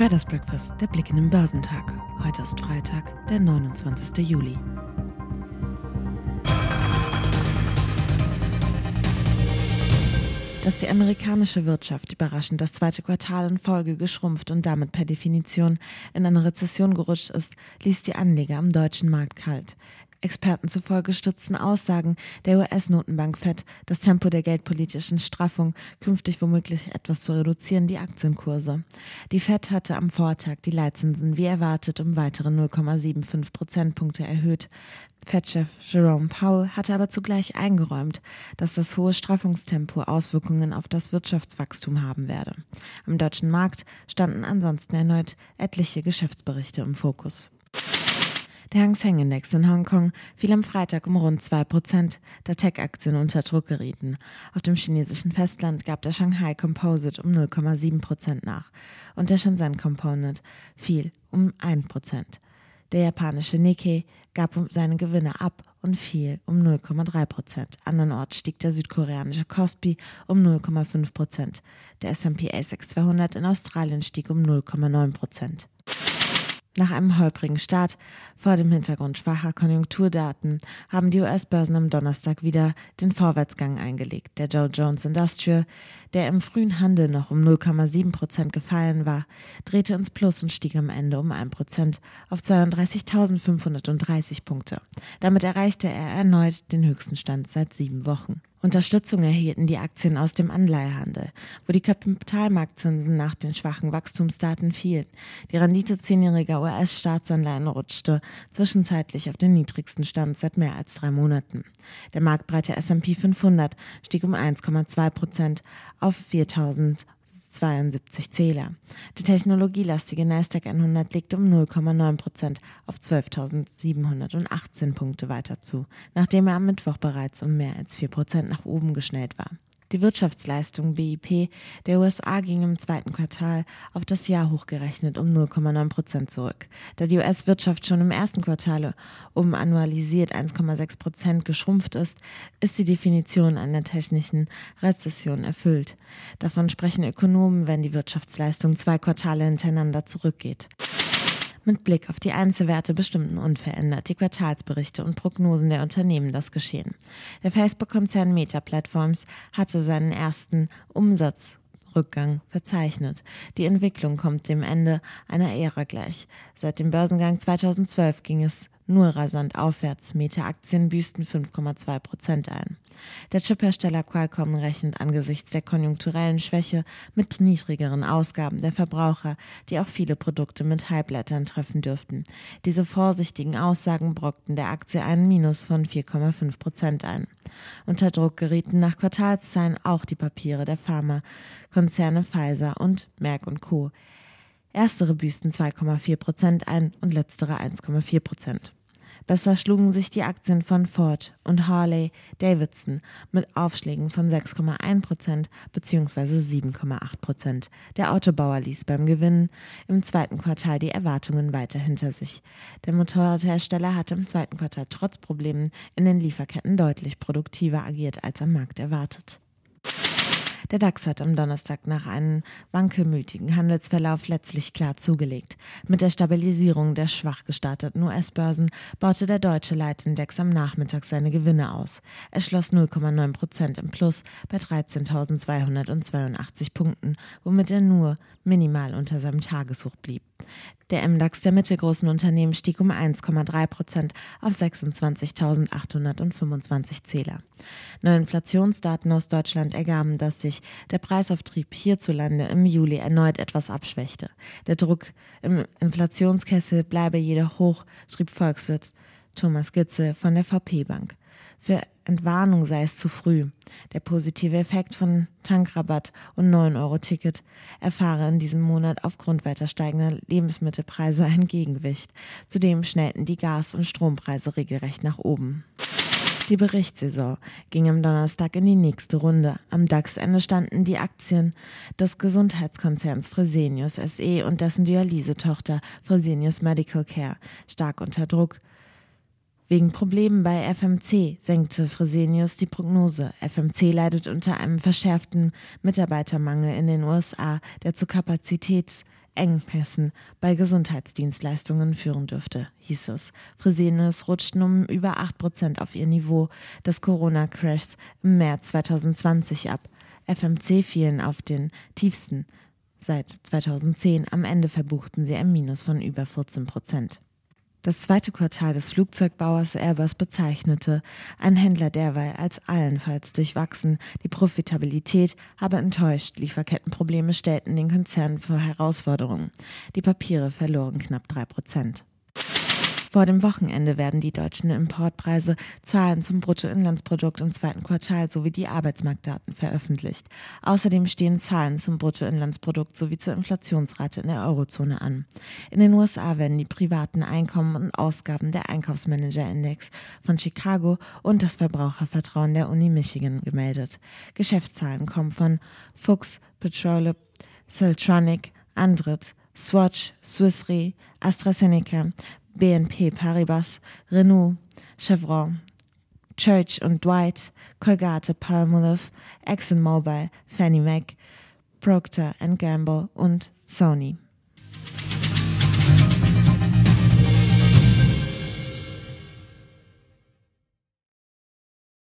Traders Breakfast, der Blick in den Börsentag. Heute ist Freitag, der 29. Juli. Dass die amerikanische Wirtschaft überraschend das zweite Quartal in Folge geschrumpft und damit per Definition in eine Rezession gerutscht ist, ließ die Anleger am deutschen Markt kalt. Experten zufolge stützten Aussagen der US-Notenbank Fed, das Tempo der geldpolitischen Straffung künftig womöglich etwas zu reduzieren, die Aktienkurse. Die Fed hatte am Vortag die Leitzinsen wie erwartet um weitere 0,75 Prozentpunkte erhöht. Fed-Chef Jerome Powell hatte aber zugleich eingeräumt, dass das hohe Straffungstempo Auswirkungen auf das Wirtschaftswachstum haben werde. Am deutschen Markt standen ansonsten erneut etliche Geschäftsberichte im Fokus. Der Hang Seng Index in Hongkong fiel am Freitag um rund 2%, da Tech-Aktien unter Druck gerieten. Auf dem chinesischen Festland gab der Shanghai Composite um 0,7% nach und der Shenzhen Component fiel um 1%. Der japanische Nikkei gab seine Gewinne ab und fiel um 0,3 Prozent. Andernorts stieg der südkoreanische Kospi um 0,5 Prozent. Der S&P ASX 200 in Australien stieg um 0,9 Prozent. Nach einem holprigen Start vor dem Hintergrund schwacher Konjunkturdaten haben die US-Börsen am Donnerstag wieder den Vorwärtsgang eingelegt. Der Dow Jones Industrial, der im frühen Handel noch um 0,7 Prozent gefallen war, drehte ins Plus und stieg am Ende um 1 Prozent auf 32.530 Punkte. Damit erreichte er erneut den höchsten Stand seit sieben Wochen. Unterstützung erhielten die Aktien aus dem Anleihehandel, wo die Kapitalmarktzinsen nach den schwachen Wachstumsdaten fielen. Die Rendite zehnjähriger US-Staatsanleihen rutschte zwischenzeitlich auf den niedrigsten Stand seit mehr als drei Monaten. Der marktbreite S&P 500 stieg um 1,2 Prozent auf 4000 72 Zähler. Der technologielastige Nasdaq 100 legt um 0,9 Prozent auf 12.718 Punkte weiter zu, nachdem er am Mittwoch bereits um mehr als 4 Prozent nach oben geschnellt war. Die Wirtschaftsleistung BIP der USA ging im zweiten Quartal auf das Jahr hochgerechnet um 0,9 Prozent zurück. Da die US-Wirtschaft schon im ersten Quartal um annualisiert 1,6 Prozent geschrumpft ist, ist die Definition einer technischen Rezession erfüllt. Davon sprechen Ökonomen, wenn die Wirtschaftsleistung zwei Quartale hintereinander zurückgeht mit Blick auf die Einzelwerte bestimmten unverändert die Quartalsberichte und Prognosen der Unternehmen das Geschehen. Der Facebook-Konzern Meta Platforms hatte seinen ersten Umsatzrückgang verzeichnet. Die Entwicklung kommt dem Ende einer Ära gleich. Seit dem Börsengang 2012 ging es nur rasant aufwärts. Meta-Aktien büßten 5,2 Prozent ein. Der Chiphersteller Qualcomm rechnet angesichts der konjunkturellen Schwäche mit niedrigeren Ausgaben der Verbraucher, die auch viele Produkte mit Halbleitern treffen dürften. Diese vorsichtigen Aussagen brockten der Aktie einen Minus von 4,5 Prozent ein. Unter Druck gerieten nach Quartalszahlen auch die Papiere der Pharmakonzerne Pfizer und Merck Co. Erstere büßten 2,4 Prozent ein und letztere 1,4 Prozent. Besser schlugen sich die Aktien von Ford und Harley Davidson mit Aufschlägen von 6,1 Prozent bzw. 7,8 Prozent. Der Autobauer ließ beim Gewinn im zweiten Quartal die Erwartungen weiter hinter sich. Der Motorradhersteller hatte im zweiten Quartal trotz Problemen in den Lieferketten deutlich produktiver agiert als am Markt erwartet. Der DAX hat am Donnerstag nach einem wankelmütigen Handelsverlauf letztlich klar zugelegt. Mit der Stabilisierung der schwach gestarteten US-Börsen baute der deutsche Leitindex am Nachmittag seine Gewinne aus. Er schloss 0,9 Prozent im Plus bei 13.282 Punkten, womit er nur minimal unter seinem Tageshoch blieb. Der MDAX der mittelgroßen Unternehmen stieg um 1,3 Prozent auf 26.825 Zähler. Neue Inflationsdaten aus Deutschland ergaben, dass sich der Preisauftrieb hierzulande im Juli erneut etwas abschwächte. Der Druck im Inflationskessel bleibe jedoch hoch, schrieb Volkswirt Thomas Gitze von der VP Bank. Für Entwarnung sei es zu früh. Der positive Effekt von Tankrabatt und 9-Euro-Ticket erfahre in diesem Monat aufgrund weiter steigender Lebensmittelpreise ein Gegengewicht. Zudem schnellten die Gas- und Strompreise regelrecht nach oben. Die Berichtssaison ging am Donnerstag in die nächste Runde. Am DAX-Ende standen die Aktien des Gesundheitskonzerns Fresenius SE und dessen Dialysetochter Fresenius Medical Care stark unter Druck. Wegen Problemen bei FMC senkte Fresenius die Prognose. FMC leidet unter einem verschärften Mitarbeitermangel in den USA, der zu Kapazitäts Engpässen bei Gesundheitsdienstleistungen führen dürfte, hieß es. Fresenius rutschten um über 8 Prozent auf ihr Niveau des Corona-Crashs im März 2020 ab. FMC fielen auf den tiefsten seit 2010. Am Ende verbuchten sie ein Minus von über 14 Prozent. Das zweite Quartal des Flugzeugbauers Airbus bezeichnete ein Händler derweil als allenfalls durchwachsen. Die Profitabilität habe enttäuscht. Lieferkettenprobleme stellten den Konzern vor Herausforderungen. Die Papiere verloren knapp drei Prozent. Vor dem Wochenende werden die deutschen Importpreise, Zahlen zum Bruttoinlandsprodukt im zweiten Quartal sowie die Arbeitsmarktdaten veröffentlicht. Außerdem stehen Zahlen zum Bruttoinlandsprodukt sowie zur Inflationsrate in der Eurozone an. In den USA werden die privaten Einkommen und Ausgaben der Einkaufsmanager-Index von Chicago und das Verbrauchervertrauen der Uni Michigan gemeldet. Geschäftszahlen kommen von Fuchs, Petrolub, Siltronic, Andritz, Swatch, Swiss Re, AstraZeneca, BNP Paribas, Renault, Chevron, Church und Dwight, Colgate Palmolive, ExxonMobil, Fannie Mac, Procter Gamble und Sony.